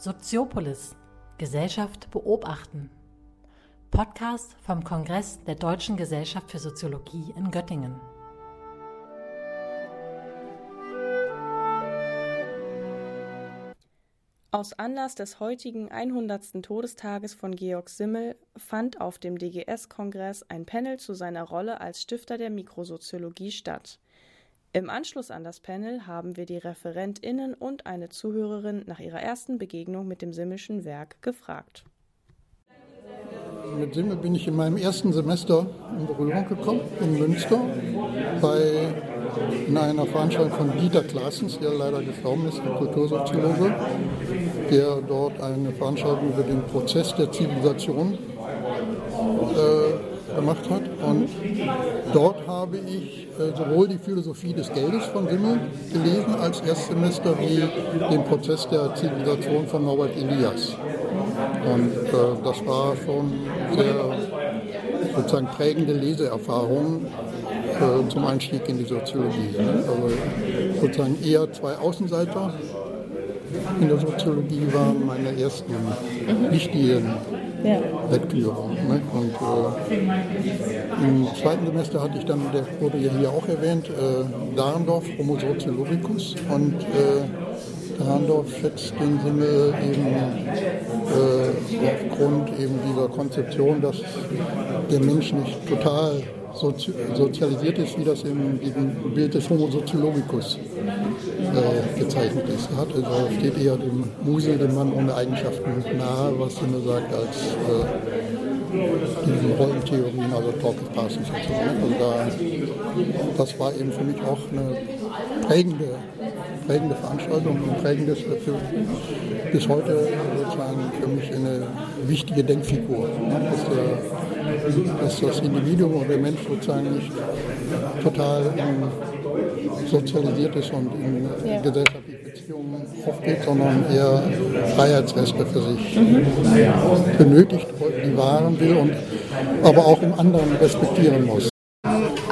Soziopolis Gesellschaft beobachten. Podcast vom Kongress der Deutschen Gesellschaft für Soziologie in Göttingen. Aus Anlass des heutigen 100. Todestages von Georg Simmel fand auf dem DGS-Kongress ein Panel zu seiner Rolle als Stifter der Mikrosoziologie statt. Im Anschluss an das Panel haben wir die ReferentInnen und eine Zuhörerin nach ihrer ersten Begegnung mit dem Simmelschen Werk gefragt. Mit Simmel bin ich in meinem ersten Semester in Berührung gekommen, in Münster, bei in einer Veranstaltung von Dieter Klaasens, der leider gestorben ist, der Kultursoziologe, der dort eine Veranstaltung über den Prozess der Zivilisation äh, gemacht hat. Und dort habe ich äh, sowohl die Philosophie des Geldes von Simmel gelesen als Erstsemester wie den Prozess der Zivilisation von Norbert Elias. Und äh, das war schon sehr sozusagen prägende Leseerfahrung äh, zum Einstieg in die Soziologie. Also sozusagen eher zwei Außenseiter in der Soziologie waren meine ersten wichtigen ja. Lektüre. Ne? Und äh, im zweiten Semester hatte ich dann, der wurde ja hier auch erwähnt, äh, Dahrendorf, Homo Soziologicus. Und äh, Dahrendorf schätzt den Sinne eben äh, aufgrund eben dieser Konzeption, dass der Mensch nicht total sozi sozialisiert ist, wie das im, im Bild des Homo sociologicus äh, gezeichnet ist. Er hat, also steht eher dem Musel, dem Mann ohne Eigenschaften nahe, was immer sagt, als äh, diesen Rollentheorien, also Talk of Parsons und so. Also da, das war eben für mich auch eine prägende, prägende Veranstaltung, ein prägendes für, bis heute sozusagen für mich eine wichtige Denkfigur. Ne? Dass, der, dass das Individuum oder der Mensch sozusagen nicht total sozialisiert ist und in ja. gesellschaftliche Beziehungen aufgeht, sondern eher Freiheitsrechte für sich mhm. benötigt, die wahren will und aber auch im anderen respektieren muss.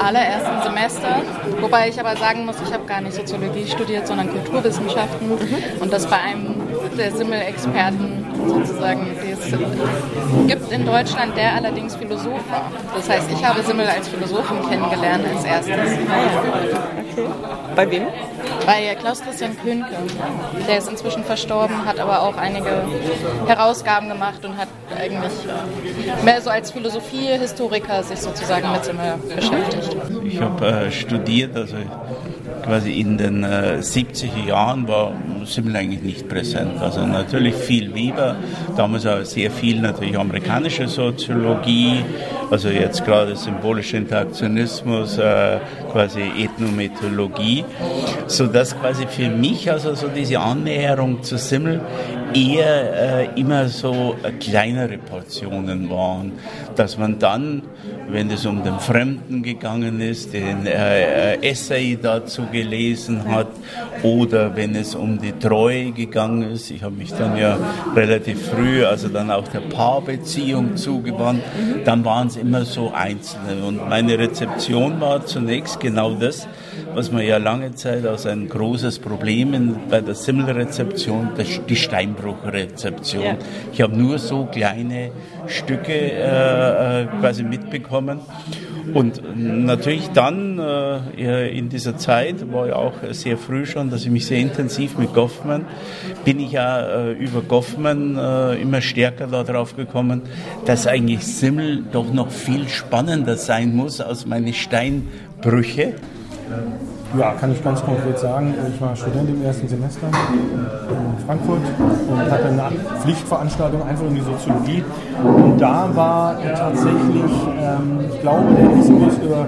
Allerersten Semester, wobei ich aber sagen muss, ich habe gar nicht Soziologie studiert, sondern Kulturwissenschaften mhm. und das bei einem der Simmel-Experten sozusagen, die es gibt in Deutschland, der allerdings Philosoph war. Das heißt, ich habe Simmel als Philosophen kennengelernt als erstes. Okay. Bei wem? Bei Klaus Christian Könke. Der ist inzwischen verstorben, hat aber auch einige Herausgaben gemacht und hat eigentlich mehr so als Philosophiehistoriker sich sozusagen mit Simmel beschäftigt. Ich habe äh, studiert, also quasi in den äh, 70er Jahren war Simmel eigentlich nicht präsent. Also natürlich viel Weber, damals auch sehr viel natürlich amerikanische Soziologie, also jetzt gerade symbolischer Interaktionismus, äh, quasi Ethnomethodologie, sodass quasi für mich also so diese Annäherung zu Simmel eher äh, immer so äh, kleinere Portionen waren, dass man dann, wenn es um den Fremden gegangen ist, den äh, äh, Essay dazu gelesen hat oder wenn es um die Treue gegangen ist. Ich habe mich dann ja relativ früh, also dann auch der Paarbeziehung zugewandt, dann waren es immer so einzelne. Und meine Rezeption war zunächst genau das, was man ja lange Zeit als ein großes Problem bei der Simmelrezeption, die Steinbruchrezeption. Ja. Ich habe nur so kleine Stücke äh, äh, quasi mitbekommen. Und natürlich dann äh, in dieser Zeit, war ja auch sehr früh schon, dass ich mich sehr intensiv mit Goffman, bin ich ja äh, über Goffman äh, immer stärker darauf gekommen, dass eigentlich Simmel doch noch viel spannender sein muss als meine Steinbrüche. Ja, kann ich ganz konkret sagen. Ich war Student im ersten Semester in Frankfurt und hatte eine Pflichtveranstaltung einfach in die Soziologie. Und da war tatsächlich, ähm, ich glaube, der Diskurs über,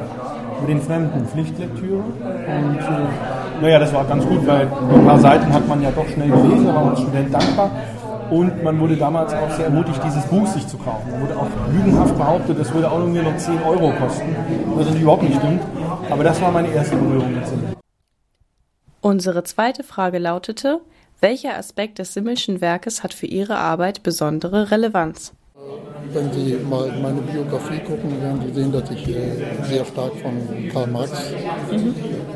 über den Fremden Pflichtlektüre. Und äh, naja, das war ganz gut, weil ein paar Seiten hat man ja doch schnell gelesen, da war man als Student dankbar. Und man wurde damals auch sehr ermutigt, dieses Buch sich zu kaufen. Man wurde auch lügenhaft behauptet, das würde auch nur noch 10 Euro kosten, was natürlich überhaupt nicht stimmt. Aber das war meine erste Berührung mit Simmel. Unsere zweite Frage lautete, welcher Aspekt des Simmelschen Werkes hat für Ihre Arbeit besondere Relevanz? Wenn Sie mal meine Biografie gucken, werden Sie sehen, dass ich äh, sehr stark von Karl Marx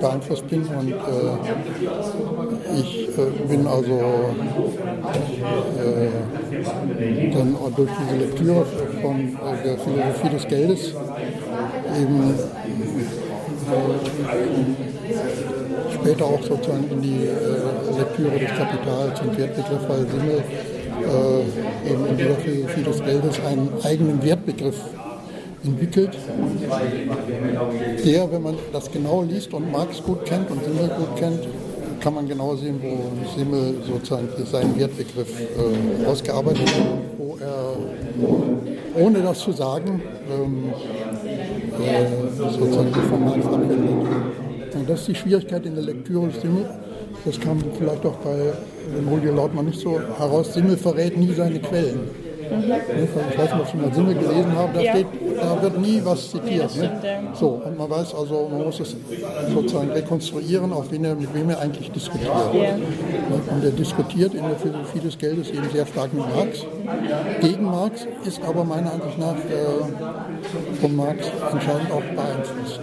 beeinflusst bin. Und äh, ich äh, bin also äh, dann durch diese Lektüre von äh, der Philosophie des Geldes eben später auch sozusagen in die äh, Lektüre des Kapitals und Wertbegriff, weil Simmel äh, eben dieser Philosophie des Geldes einen eigenen Wertbegriff entwickelt, der, wenn man das genau liest und Marx gut kennt und Simmel gut kennt, kann man genau sehen, wo Simmel sozusagen seinen Wertbegriff äh, ausgearbeitet hat, wo er, ohne das zu sagen, ähm, äh, sozusagen von Marx abwendet. Und das ist die Schwierigkeit in der Lektüre Simmel. Das kam vielleicht auch bei Julio Lautmann nicht so heraus. Simmel verrät nie seine Quellen. Mhm. Ich weiß nicht, ob Sie mal Simmel gelesen haben, da, ja. steht, da wird nie was zitiert. Ne? So, und man weiß also, man muss es sozusagen rekonstruieren, auf wen er, mit wem er eigentlich diskutiert. Ja. Und er diskutiert in der Philosophie des Geldes eben sehr stark mit Marx. Gegen Marx ist aber meiner Ansicht nach äh, von Marx entscheidend auch beeinflusst.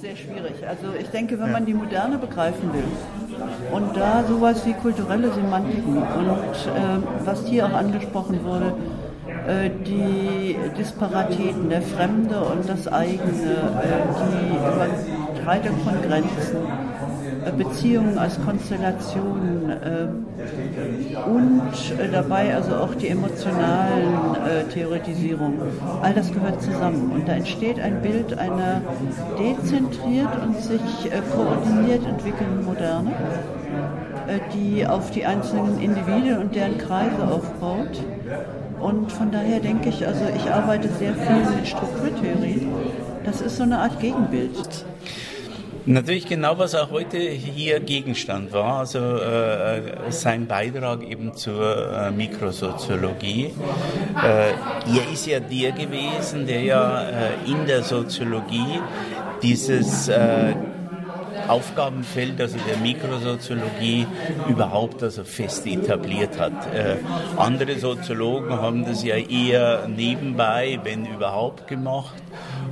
Sehr schwierig. Also ich denke, wenn man die Moderne begreifen will und da sowas wie kulturelle Semantiken und äh, was hier auch angesprochen wurde, äh, die Disparatäten, der Fremde und das eigene, äh, die Überschreitung von Grenzen, äh, Beziehungen als Konstellation äh, und äh, dabei also auch die emotionalen Theoretisierungen. All das gehört zusammen und da entsteht ein Bild einer dezentriert und sich koordiniert entwickelnden Moderne, die auf die einzelnen Individuen und deren Kreise aufbaut. Und von daher denke ich, also ich arbeite sehr viel mit Strukturtheorie. Das ist so eine Art Gegenbild. Natürlich genau, was auch heute hier Gegenstand war, also äh, sein Beitrag eben zur äh, Mikrosoziologie. Äh, er ist ja der gewesen, der ja äh, in der Soziologie dieses äh, Aufgabenfeld, also der Mikrosoziologie, überhaupt also fest etabliert hat. Äh, andere Soziologen haben das ja eher nebenbei, wenn überhaupt, gemacht.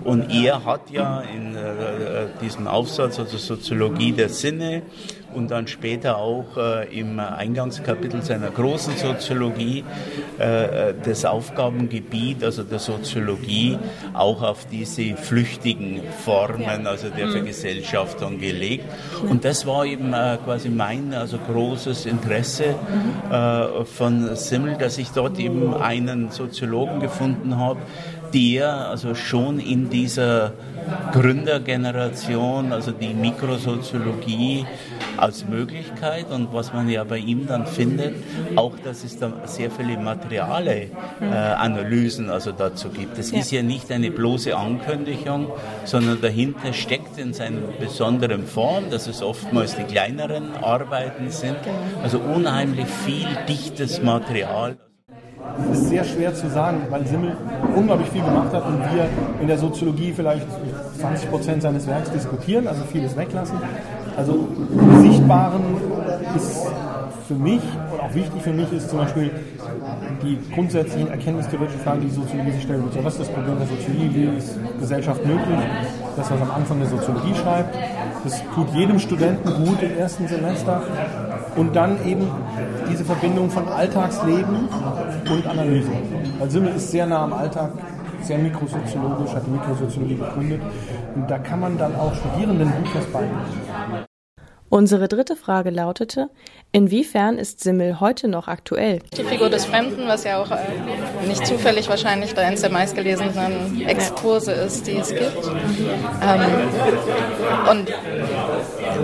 Und er hat ja in äh, diesem Aufsatz, also Soziologie der Sinne, und dann später auch äh, im Eingangskapitel seiner großen Soziologie äh, das Aufgabengebiet, also der Soziologie, auch auf diese flüchtigen Formen, also der mhm. Vergesellschaftung gelegt. Und das war eben äh, quasi mein also großes Interesse äh, von Simmel, dass ich dort eben einen Soziologen gefunden habe, der also schon in dieser Gründergeneration, also die Mikrosoziologie als Möglichkeit und was man ja bei ihm dann findet, auch dass es da sehr viele materiale äh, Analysen also dazu gibt. Es ja. ist ja nicht eine bloße Ankündigung, sondern dahinter steckt in seiner besonderen Form, dass es oftmals die kleineren Arbeiten sind, genau. also unheimlich viel dichtes Material. Ist sehr schwer zu sagen, weil Simmel unglaublich viel gemacht hat und wir in der Soziologie vielleicht 20 Prozent seines Werks diskutieren, also vieles weglassen. Also Sichtbaren ist für mich und auch wichtig für mich ist zum Beispiel die grundsätzlichen erkenntnistheoretischen Fragen, die die Soziologie sich stellt. So, was ist das Problem der Soziologie? Wie ist Gesellschaft möglich? Das, was am Anfang der Soziologie schreibt. Das tut jedem Studenten gut im ersten Semester. Und dann eben diese Verbindung von Alltagsleben und Analyse. Weil Simmel ist sehr nah am Alltag, sehr mikrosoziologisch, hat die Mikrosoziologie begründet. Und da kann man dann auch Studierenden gut was beibringen. Unsere dritte Frage lautete, inwiefern ist Simmel heute noch aktuell? Die Figur des Fremden, was ja auch äh, nicht zufällig wahrscheinlich da eines der meistgelesenen Exkurse ist, die es gibt. Ähm, und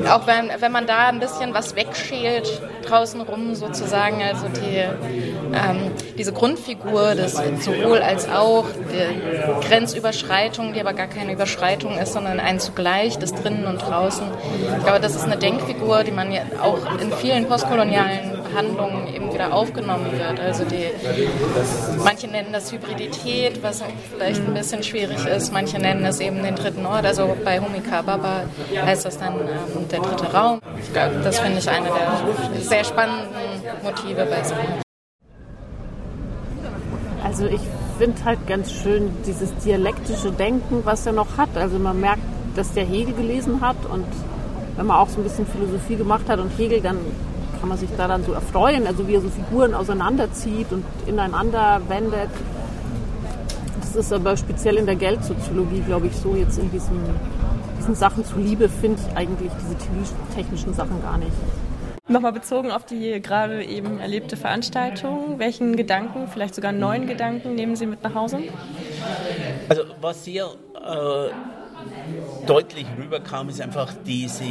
auch wenn, wenn man da ein bisschen was wegschält, draußen rum sozusagen, also die, ähm, diese Grundfigur des sowohl als auch, die Grenzüberschreitung, die aber gar keine Überschreitung ist, sondern ein zugleich, das drinnen und draußen. Ich glaube, das ist eine Denkfigur, die man ja auch in vielen postkolonialen Handlungen eben wieder aufgenommen wird. Also die, manche nennen das Hybridität, was vielleicht ein bisschen schwierig ist. Manche nennen es eben den dritten Ort. Also bei Humika Baba heißt das dann ähm, der dritte Raum. Das finde ich eine der sehr spannenden Motive bei Sven. Also ich finde halt ganz schön dieses dialektische Denken, was er noch hat. Also man merkt, dass der Hegel gelesen hat und wenn man auch so ein bisschen Philosophie gemacht hat und Hegel, dann kann man sich da dann so erfreuen, also wie er so Figuren auseinanderzieht und ineinander wendet. Das ist aber speziell in der Geldsoziologie, glaube ich, so jetzt in diesen, diesen Sachen zuliebe, finde ich eigentlich diese technischen Sachen gar nicht. Nochmal bezogen auf die gerade eben erlebte Veranstaltung, welchen Gedanken, vielleicht sogar neuen Gedanken nehmen Sie mit nach Hause? Also was sehr äh, deutlich rüberkam, ist einfach diese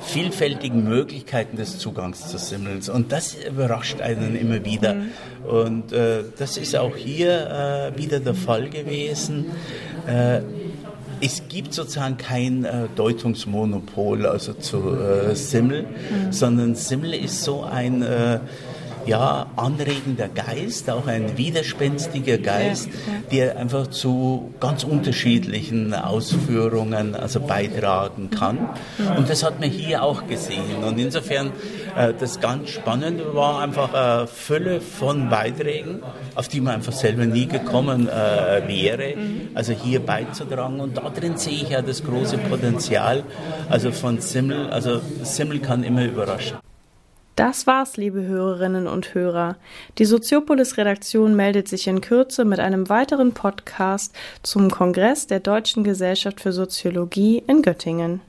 vielfältigen Möglichkeiten des Zugangs zu Simmels. Und das überrascht einen immer wieder. Und äh, das ist auch hier äh, wieder der Fall gewesen. Äh, es gibt sozusagen kein äh, Deutungsmonopol also zu äh, Simmel, mhm. sondern Simmel ist so ein äh, ja, anregender Geist, auch ein widerspenstiger Geist, der einfach zu ganz unterschiedlichen Ausführungen also beitragen kann. Und das hat man hier auch gesehen. Und insofern, äh, das ganz Spannende war einfach eine Fülle von Beiträgen, auf die man einfach selber nie gekommen äh, wäre, also hier beizutragen. Und da drin sehe ich ja das große Potenzial, also von Simmel, also Simmel kann immer überraschen. Das war's, liebe Hörerinnen und Hörer. Die Soziopolis-Redaktion meldet sich in Kürze mit einem weiteren Podcast zum Kongress der Deutschen Gesellschaft für Soziologie in Göttingen.